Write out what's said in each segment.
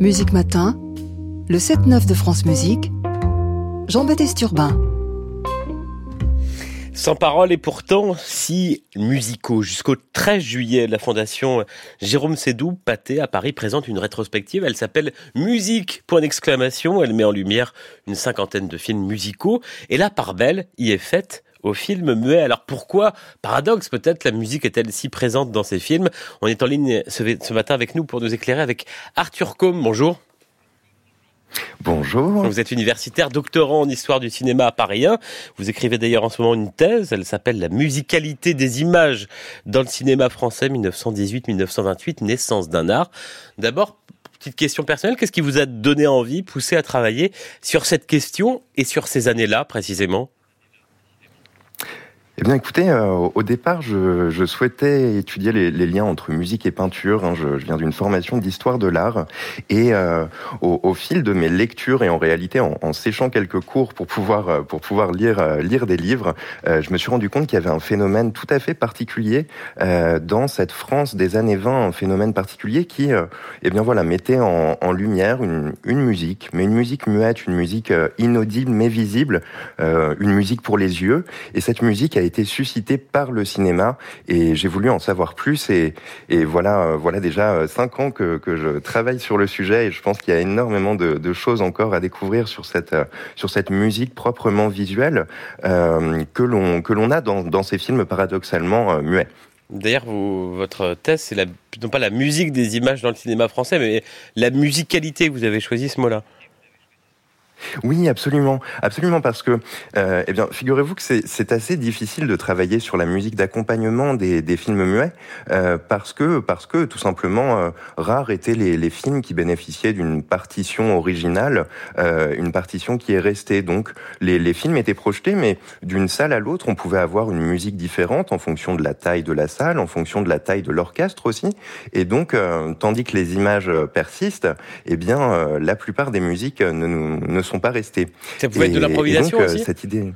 Musique Matin, le 7-9 de France Musique, Jean-Baptiste Urbain. Sans parole et pourtant si musicaux. Jusqu'au 13 juillet, la fondation Jérôme Sédou Pâté à Paris présente une rétrospective. Elle s'appelle Musique, point d'exclamation. Elle met en lumière une cinquantaine de films musicaux. Et la part belle y est faite au film muet. Alors pourquoi, paradoxe peut-être, la musique est-elle si présente dans ces films? On est en ligne ce, matin avec nous pour nous éclairer avec Arthur Combe. Bonjour. Bonjour. Vous êtes universitaire, doctorant en histoire du cinéma à Paris 1. Vous écrivez d'ailleurs en ce moment une thèse, elle s'appelle La musicalité des images dans le cinéma français 1918-1928, naissance d'un art. D'abord, petite question personnelle, qu'est-ce qui vous a donné envie, poussé à travailler sur cette question et sur ces années-là précisément? Eh bien, écoutez, euh, au départ, je, je, souhaitais étudier les, les, liens entre musique et peinture. Hein. Je, je, viens d'une formation d'histoire de l'art, et euh, au, au, fil de mes lectures et en réalité en, en séchant quelques cours pour pouvoir euh, pour pouvoir lire lire des livres, je me suis rendu compte qu'il y avait un phénomène tout à fait particulier dans cette France des années 20, un phénomène particulier qui, eh bien voilà, mettait en, en lumière une, une, musique, mais une musique muette, une musique inaudible mais visible, une musique pour les yeux, et cette musique a été suscité par le cinéma et j'ai voulu en savoir plus et, et voilà, euh, voilà déjà euh, cinq ans que, que, je travaille sur le sujet et je pense qu'il y a énormément de, choses encore à découvrir sur cette, euh, sur cette musique proprement visuelle que l'on que l'on a dans, dans ces films paradoxalement muets. D'ailleurs, votre thèse, c'est non pas la musique des images dans le cinéma français, mais la musicalité. Vous avez choisi ce mot-là. Oui, absolument, absolument, parce que, euh, eh bien, figurez-vous que c'est assez difficile de travailler sur la musique d'accompagnement des, des, films muets, euh, parce que, parce que, tout simplement, euh, rares étaient les, les, films qui bénéficiaient d'une partition originale, euh, une partition qui est restée. Donc, les, les films étaient projetés, mais d'une salle à l'autre, on pouvait avoir une musique différente en fonction de la taille de la salle, en fonction de la taille de l'orchestre aussi, et donc, euh, tandis que les images persistent, eh bien, euh, la plupart des musiques ne, ne sont pas restés. Ça pouvait être de l'improvisation euh, aussi Cette idée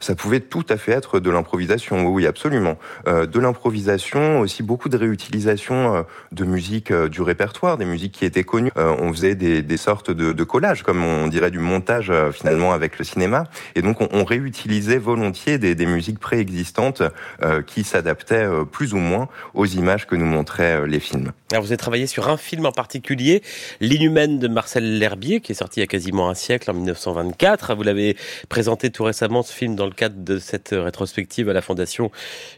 ça pouvait tout à fait être de l'improvisation. Oui, absolument. Euh, de l'improvisation, aussi beaucoup de réutilisation euh, de musique euh, du répertoire, des musiques qui étaient connues. On faisait des, sortes de, collages, comme on dirait du montage finalement avec le cinéma. Et donc on, réutilisait volontiers des, musiques préexistantes qui s'adaptaient plus ou moins aux images que nous montraient les films. Alors vous avez travaillé sur un film en particulier, L'Inhumaine de Marcel L'Herbier, qui est sorti il y a quasiment un siècle, en 1924. Vous l'avez présenté tout récemment, ce film, dans le cadre de cette rétrospective à la Fondation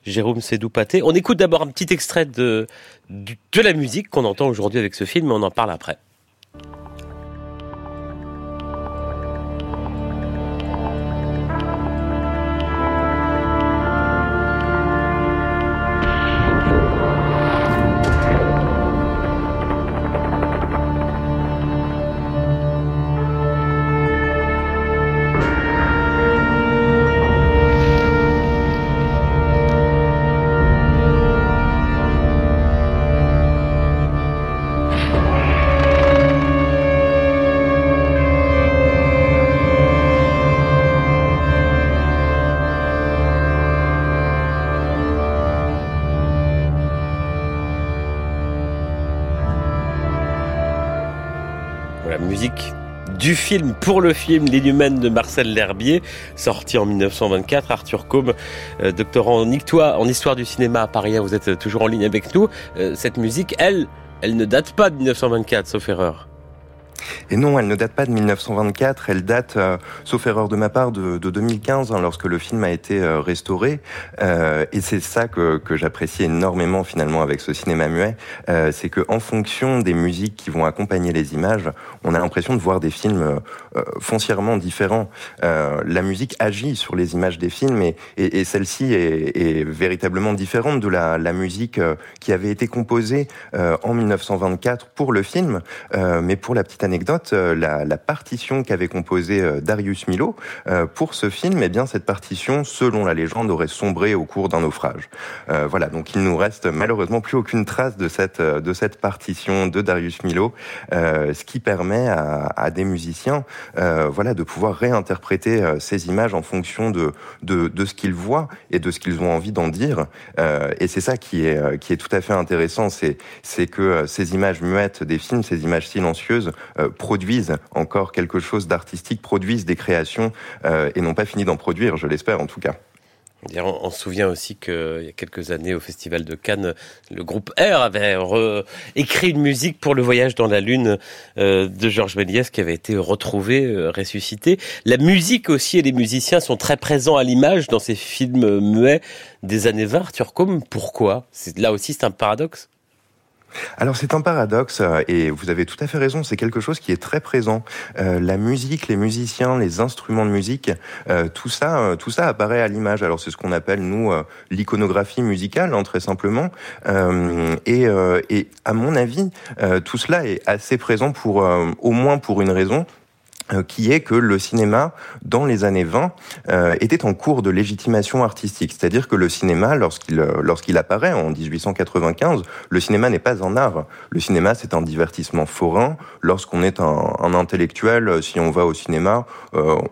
Jérôme Sédou-Paté. On écoute d'abord un petit extrait de, de la musique qu'on entend aujourd'hui avec ce film, mais on en parle après. La musique du film pour le film L'Inhumaine de Marcel L'Herbier, sorti en 1924. Arthur Combe, euh, doctorant en, histoire du cinéma à Paris, vous êtes toujours en ligne avec nous. Euh, cette musique, elle, elle ne date pas de 1924, sauf erreur. Et non, elle ne date pas de 1924, elle date, euh, sauf erreur de ma part, de, de 2015, hein, lorsque le film a été euh, restauré. Euh, et c'est ça que, que j'apprécie énormément finalement avec ce cinéma muet, euh, c'est que en fonction des musiques qui vont accompagner les images, on a l'impression de voir des films euh, foncièrement différents. La musique agit sur les images des films et, et, et celle-ci est, est, véritablement différente de la, la musique qui avait été composée en 1924 pour le film, mais pour la petite anecdote, la, la partition qu'avait composée Darius Milo pour ce film, eh bien cette partition, selon la légende, aurait sombré au cours d'un naufrage. voilà, donc il nous reste malheureusement plus aucune trace de cette de cette partition de Darius Milo, ce qui permet à, à des musiciens, voilà, de pouvoir réinterpréter ces images en fonction de de, de ce qu'ils voient et de ce qu'ils ont envie d'en dire. et c'est ça qui est qui est tout à fait intéressant, c'est c'est que ces images muettes des films, ces images silencieuses produisent encore quelque chose d'artistique, produisent des créations et n'ont pas fini d'en produire, je l'espère en tout cas. On, se souvient aussi qu'il y a quelques années au Festival de Cannes, le groupe R avait écrit une musique pour le voyage dans la Lune euh, de Georges Méliès qui avait été retrouvé, euh, ressuscité. La musique aussi et les musiciens sont très présents à l'image dans ces films muets des années 20. Arthur Combe, pourquoi? Là aussi c'est un paradoxe? Alors c'est un paradoxe euh, et vous avez tout à fait raison, c'est quelque chose qui est très présent. Euh, la musique, les musiciens, les instruments de musique, euh, tout ça, tout ça apparaît à l'image. Alors c'est ce qu'on appelle nous l'iconographie musicale, hein, très simplement. et, et à mon avis, tout cela est assez présent pour au moins pour une raison, qui est que le cinéma, dans les années 20, euh, était en cours de légitimation artistique. C'est-à-dire que le cinéma, lorsqu'il euh, lorsqu'il apparaît en 1895, le cinéma n'est pas un art. Le cinéma, c'est un divertissement forain. Lorsqu'on est un, un, intellectuel, si on va au cinéma, on,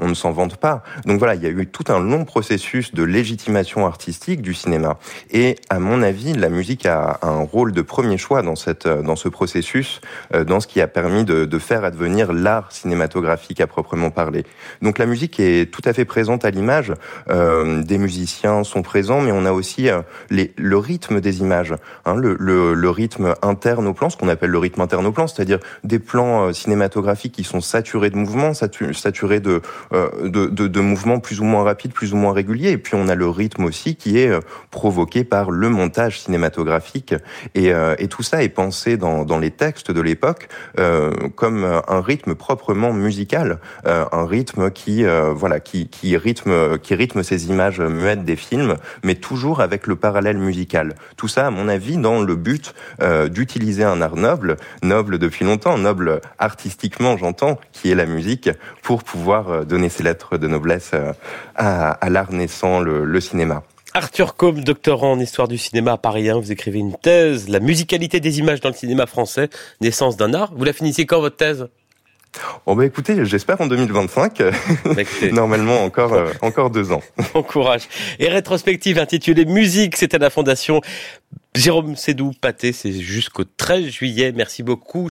on, ne s'en vante pas. Donc voilà, il y a eu tout un long processus de légitimation artistique du cinéma. Et à mon avis, la musique a un rôle de premier choix dans cette dans ce processus, dans ce qui a permis de, de faire advenir l'art cinématographique cinématographique à proprement parler. Donc la musique est tout à fait présente à l'image. Euh, des musiciens sont présents, mais on a aussi euh, le rythme des images, hein, le, rythme interne au plan, ce qu'on appelle le rythme interne au plan, c'est-à-dire des plans euh, cinématographiques qui sont saturés de mouvements, saturés de, mouvements plus ou moins rapides, plus ou moins réguliers. Et puis on a le rythme aussi qui est provoqué par le montage cinématographique. Et, tout ça est pensé dans les textes de l'époque comme un rythme proprement musical, euh, un rythme qui euh, voilà qui, qui rythme qui rythme ces images muettes des films, mais toujours avec le parallèle musical. Tout ça, à mon avis, dans le but euh, d'utiliser un art noble, noble depuis longtemps, noble artistiquement, j'entends, qui est la musique, pour pouvoir donner ses lettres de noblesse à, l'art naissant, le, le cinéma. Arthur Combe, doctorant en histoire du cinéma à Paris 1, vous écrivez une thèse, la musicalité des images dans le cinéma français, naissance d'un art. Vous la finissez quand votre thèse? Oh bah écoutez, j'espère en 2025. Bah, Normalement encore euh, encore deux ans. Bon courage. Et rétrospective intitulée Musique, c'était la fondation Jérôme Sédou Pâté, c'est jusqu'au 13 juillet. Merci beaucoup.